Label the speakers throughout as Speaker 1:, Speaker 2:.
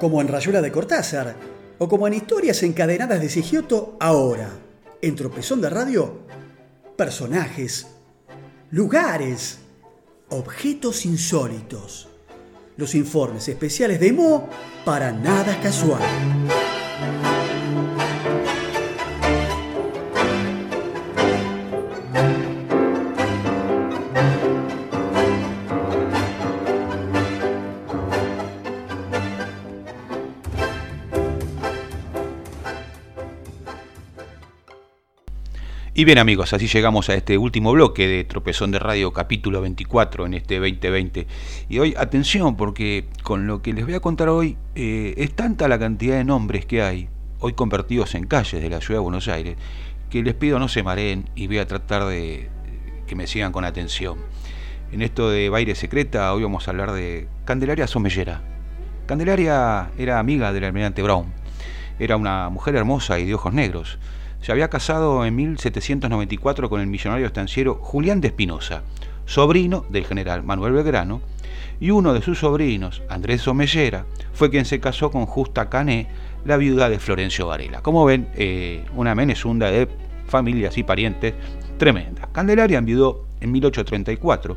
Speaker 1: como en Rayuela de Cortázar, o como en Historias encadenadas de Sigioto ahora, en Tropezón de Radio, personajes, lugares, objetos insólitos. Los informes especiales de Mo para nada casual.
Speaker 2: Y bien amigos, así llegamos a este último bloque de Tropezón de Radio capítulo 24 en este 2020. Y hoy atención porque con lo que les voy a contar hoy eh, es tanta la cantidad de nombres que hay, hoy convertidos en calles de la ciudad de Buenos Aires, que les pido no se mareen y voy a tratar de que me sigan con atención. En esto de Baile Secreta hoy vamos a hablar de Candelaria Somellera. Candelaria era amiga del almirante Brown. Era una mujer hermosa y de ojos negros se había casado en 1794 con el millonario estanciero Julián de Espinosa, sobrino del general Manuel Belgrano, y uno de sus sobrinos, Andrés Somellera, fue quien se casó con Justa Cané, la viuda de Florencio Varela. Como ven, eh, una menezunda de familias y parientes tremenda. Candelaria enviudó en 1834,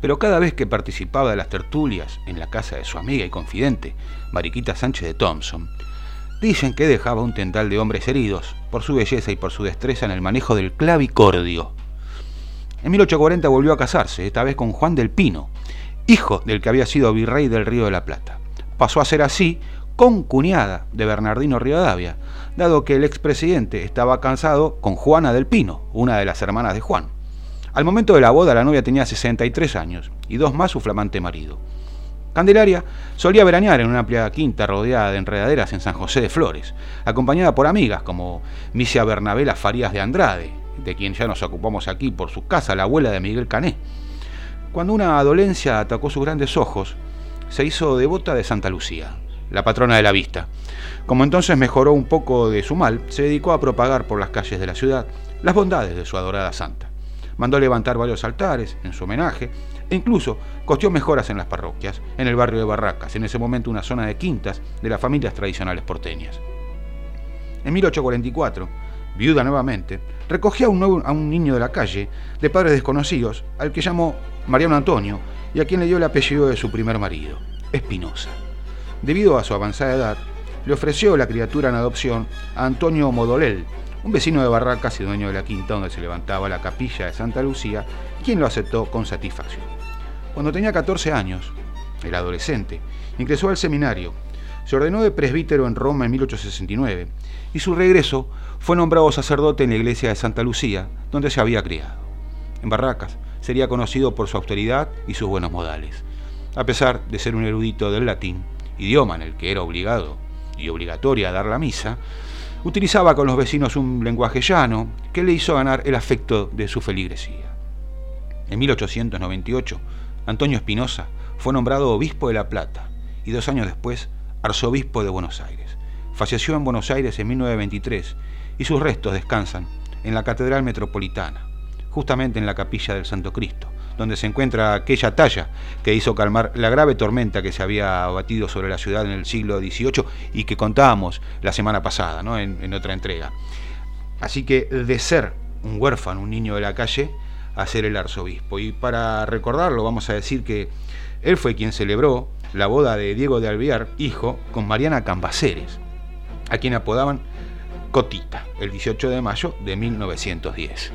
Speaker 2: pero cada vez que participaba de las tertulias en la casa de su amiga y confidente, Mariquita Sánchez de Thompson, Dicen que dejaba un tendal de hombres heridos por su belleza y por su destreza en el manejo del clavicordio. En 1840 volvió a casarse, esta vez con Juan del Pino, hijo del que había sido virrey del Río de la Plata. Pasó a ser así con cuñada de Bernardino Rivadavia, dado que el expresidente estaba cansado con Juana del Pino, una de las hermanas de Juan. Al momento de la boda la novia tenía 63 años y dos más su flamante marido. Candelaria solía veranear en una amplia quinta rodeada de enredaderas en San José de Flores, acompañada por amigas como Misia Bernabela Farías de Andrade, de quien ya nos ocupamos aquí por su casa, la abuela de Miguel Cané. Cuando una dolencia atacó sus grandes ojos, se hizo devota de Santa Lucía, la patrona de la vista. Como entonces mejoró un poco de su mal, se dedicó a propagar por las calles de la ciudad las bondades de su adorada santa. Mandó levantar varios altares en su homenaje e incluso costeó mejoras en las parroquias, en el barrio de Barracas, en ese momento una zona de quintas de las familias tradicionales porteñas. En 1844, viuda nuevamente, recogió a un, a un niño de la calle, de padres desconocidos, al que llamó Mariano Antonio y a quien le dio el apellido de su primer marido, Espinosa. Debido a su avanzada edad, le ofreció la criatura en adopción a Antonio Modolel, un vecino de Barracas y dueño de la quinta donde se levantaba la capilla de Santa Lucía, quien lo aceptó con satisfacción. Cuando tenía 14 años, el adolescente, ingresó al seminario, se ordenó de presbítero en Roma en 1869 y su regreso fue nombrado sacerdote en la iglesia de Santa Lucía, donde se había criado. En Barracas sería conocido por su austeridad y sus buenos modales. A pesar de ser un erudito del latín, idioma en el que era obligado y obligatoria dar la misa, utilizaba con los vecinos un lenguaje llano que le hizo ganar el afecto de su feligresía. En 1898, Antonio Espinosa fue nombrado obispo de La Plata y dos años después arzobispo de Buenos Aires. Falleció en Buenos Aires en 1923 y sus restos descansan en la Catedral Metropolitana, justamente en la capilla del Santo Cristo, donde se encuentra aquella talla que hizo calmar la grave tormenta que se había abatido sobre la ciudad en el siglo XVIII y que contábamos la semana pasada, ¿no? en, otra entrega. Así que de ser un huérfano, un niño de la calle, a ser el arzobispo. Y para recordarlo, vamos a decir que él fue quien celebró la boda de Diego de Alvear, hijo, con Mariana Cambaceres, a quien apodaban Cotita, el 18 de mayo de 1910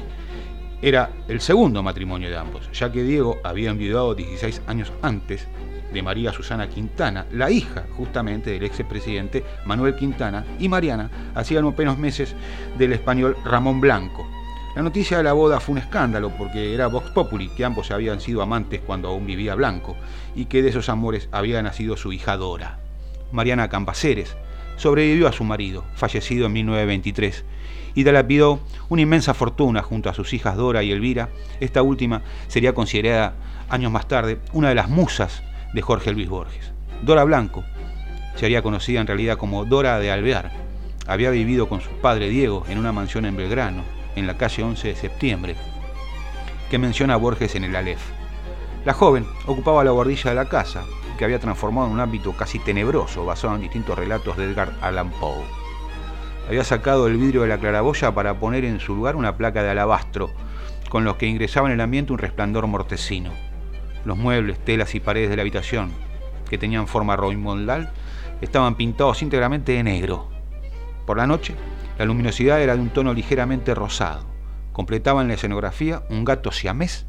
Speaker 2: era el segundo matrimonio de ambos, ya que Diego había enviudado 16 años antes de María Susana Quintana, la hija justamente del expresidente Manuel Quintana, y Mariana hacían apenas meses del español Ramón Blanco. La noticia de la boda fue un escándalo porque era Vox Populi, que ambos habían sido amantes cuando aún vivía Blanco, y que de esos amores había nacido su hija Dora. Mariana Cambaceres sobrevivió a su marido, fallecido en 1923, y lapidó una inmensa fortuna junto a sus hijas Dora y Elvira. Esta última sería considerada años más tarde una de las musas de Jorge Luis Borges. Dora Blanco sería conocida en realidad como Dora de Alvear. Había vivido con su padre Diego en una mansión en Belgrano, en la calle 11 de septiembre, que menciona Borges en el Aleph. La joven ocupaba la bordilla de la casa, que había transformado en un ámbito casi tenebroso, basado en distintos relatos de Edgar Allan Poe. Había sacado el vidrio de la claraboya para poner en su lugar una placa de alabastro, con los que ingresaba en el ambiente un resplandor mortecino. Los muebles, telas y paredes de la habitación, que tenían forma roimondal, estaban pintados íntegramente de negro. Por la noche, la luminosidad era de un tono ligeramente rosado. Completaban la escenografía un gato siamés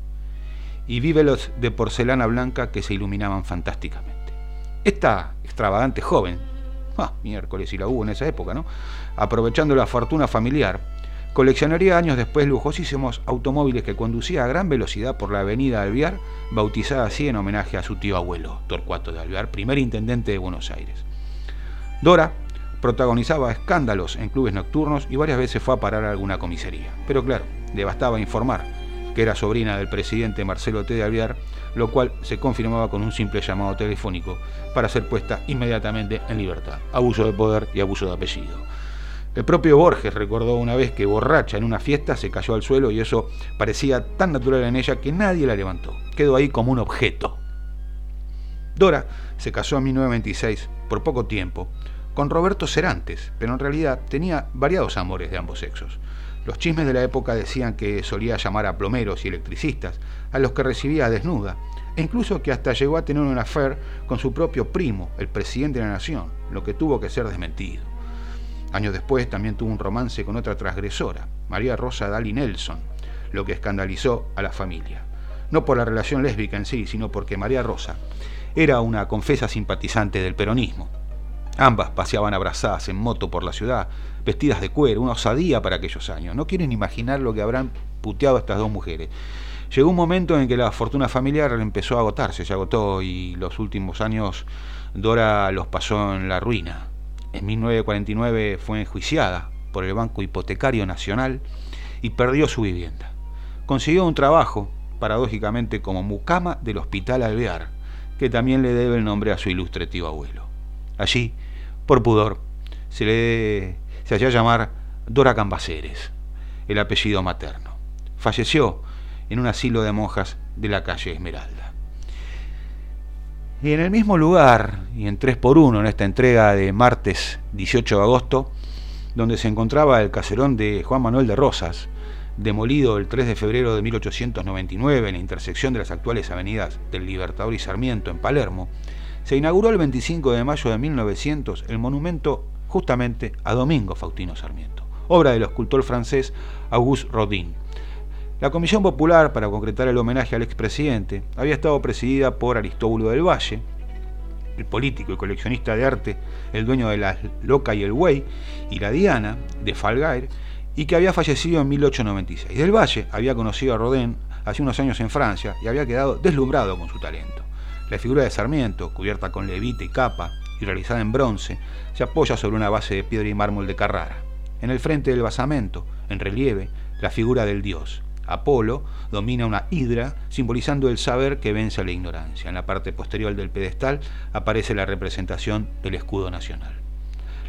Speaker 2: y vívelos de porcelana blanca que se iluminaban fantásticamente. Esta extravagante joven, ah, miércoles y la hubo en esa época, ¿no? Aprovechando la fortuna familiar, coleccionaría años después lujosísimos automóviles que conducía a gran velocidad por la avenida Alvear, bautizada así en homenaje a su tío abuelo, Torcuato de Alvear, primer intendente de Buenos Aires. Dora protagonizaba escándalos en clubes nocturnos y varias veces fue a parar a alguna comisaría. Pero claro, le bastaba informar que era sobrina del presidente Marcelo T. de Alvear, lo cual se confirmaba con un simple llamado telefónico para ser puesta inmediatamente en libertad. Abuso de poder y abuso de apellido. El propio Borges recordó una vez que borracha en una fiesta se cayó al suelo y eso parecía tan natural en ella que nadie la levantó. Quedó ahí como un objeto. Dora se casó en 1926 por poco tiempo con Roberto Cerantes, pero en realidad tenía variados amores de ambos sexos. Los chismes de la época decían que solía llamar a plomeros y electricistas, a los que recibía desnuda, e incluso que hasta llegó a tener una affair con su propio primo, el presidente de la nación, lo que tuvo que ser desmentido. Años después también tuvo un romance con otra transgresora, María Rosa Dali Nelson, lo que escandalizó a la familia. No por la relación lésbica en sí, sino porque María Rosa era una confesa simpatizante del peronismo Ambas paseaban abrazadas en moto por la ciudad, vestidas de cuero, una osadía para aquellos años. No quieren imaginar lo que habrán puteado estas dos mujeres. Llegó un momento en que la fortuna familiar empezó a agotarse, se agotó y los últimos años Dora los pasó en la ruina. En 1949 fue enjuiciada por el Banco Hipotecario Nacional y perdió su vivienda. Consiguió un trabajo, paradójicamente como mucama del Hospital Alvear, que también le debe el nombre a su ilustre tío abuelo. Allí por pudor, se le se hacía llamar Dora Cambaceres, el apellido materno. Falleció en un asilo de monjas de la calle Esmeralda. Y en el mismo lugar, y en 3 por 1 en esta entrega de martes 18 de agosto, donde se encontraba el caserón de Juan Manuel de Rosas, demolido el 3 de febrero de 1899 en la intersección de las actuales avenidas del Libertador y Sarmiento en Palermo, se inauguró el 25 de mayo de 1900 el monumento justamente a Domingo Faustino Sarmiento, obra del escultor francés Auguste Rodin. La Comisión Popular para concretar el homenaje al expresidente había estado presidida por Aristóbulo del Valle, el político y coleccionista de arte, el dueño de la Loca y el Güey, y la Diana de Falgaire, y que había fallecido en 1896. Del Valle había conocido a Rodin hace unos años en Francia y había quedado deslumbrado con su talento. La figura de Sarmiento, cubierta con levita y capa y realizada en bronce, se apoya sobre una base de piedra y mármol de Carrara. En el frente del basamento, en relieve, la figura del dios. Apolo domina una hidra simbolizando el saber que vence a la ignorancia. En la parte posterior del pedestal aparece la representación del escudo nacional.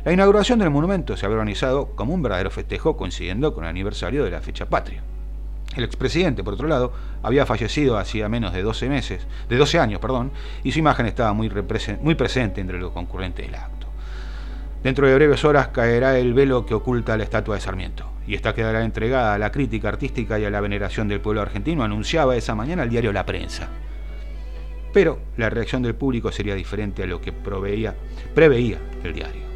Speaker 2: La inauguración del monumento se había organizado como un verdadero festejo coincidiendo con el aniversario de la fecha patria. El expresidente, por otro lado, había fallecido hacía menos de 12 meses, de 12 años, perdón, y su imagen estaba muy, muy presente entre los concurrentes del acto. Dentro de breves horas caerá el velo que oculta la estatua de Sarmiento, y esta quedará entregada a la crítica artística y a la veneración del pueblo argentino, anunciaba esa mañana el diario La Prensa. Pero la reacción del público sería diferente a lo que preveía el diario.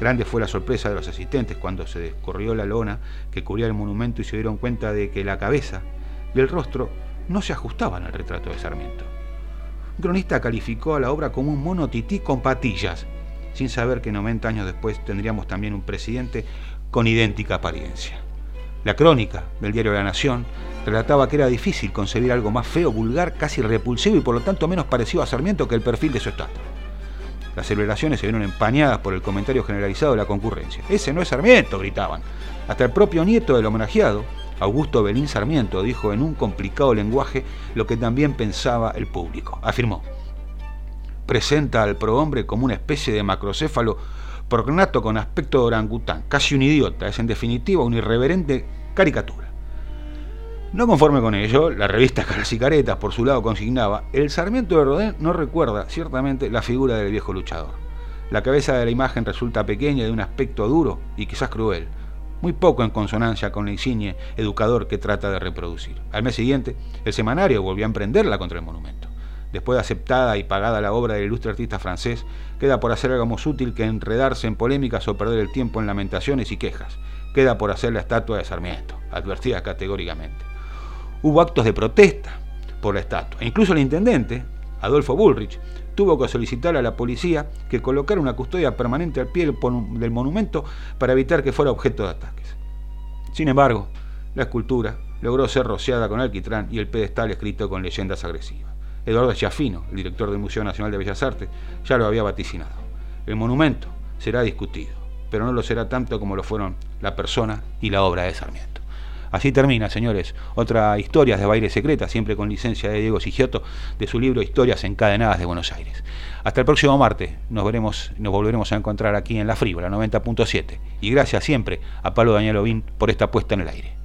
Speaker 2: Grande fue la sorpresa de los asistentes cuando se descorrió la lona que cubría el monumento y se dieron cuenta de que la cabeza y el rostro no se ajustaban al retrato de Sarmiento. Un cronista calificó a la obra como un mono tití con patillas, sin saber que 90 años después tendríamos también un presidente con idéntica apariencia. La crónica del diario La Nación relataba que era difícil concebir algo más feo, vulgar, casi repulsivo y por lo tanto menos parecido a Sarmiento que el perfil de su estatua. Las celebraciones se vieron empañadas por el comentario generalizado de la concurrencia. Ese no es Sarmiento, gritaban. Hasta el propio nieto del homenajeado, Augusto Belín Sarmiento, dijo en un complicado lenguaje lo que también pensaba el público. Afirmó, presenta al prohombre como una especie de macrocéfalo prognato con aspecto de orangután, casi un idiota, es en definitiva una irreverente caricatura. No conforme con ello, la revista Caras y Caretas, por su lado, consignaba: El Sarmiento de Rodén no recuerda ciertamente la figura del viejo luchador. La cabeza de la imagen resulta pequeña de un aspecto duro y quizás cruel, muy poco en consonancia con el insigne educador que trata de reproducir. Al mes siguiente, el semanario volvió a emprenderla contra el monumento. Después de aceptada y pagada la obra del ilustre artista francés, queda por hacer algo más útil que enredarse en polémicas o perder el tiempo en lamentaciones y quejas. Queda por hacer la estatua de Sarmiento, advertida categóricamente hubo actos de protesta por la estatua. Incluso el intendente, Adolfo Bullrich, tuvo que solicitar a la policía que colocara una custodia permanente al pie del monumento para evitar que fuera objeto de ataques. Sin embargo, la escultura logró ser rociada con alquitrán y el pedestal escrito con leyendas agresivas. Eduardo Chiafino, el director del Museo Nacional de Bellas Artes, ya lo había vaticinado. El monumento será discutido, pero no lo será tanto como lo fueron la persona y la obra de Sarmiento. Así termina, señores, otra historia de baile secreta, siempre con licencia de Diego Sigiotto, de su libro Historias encadenadas de Buenos Aires. Hasta el próximo martes, nos veremos, nos volveremos a encontrar aquí en La Frívola 90.7. Y gracias siempre a Pablo Daniel Ovín por esta puesta en el aire.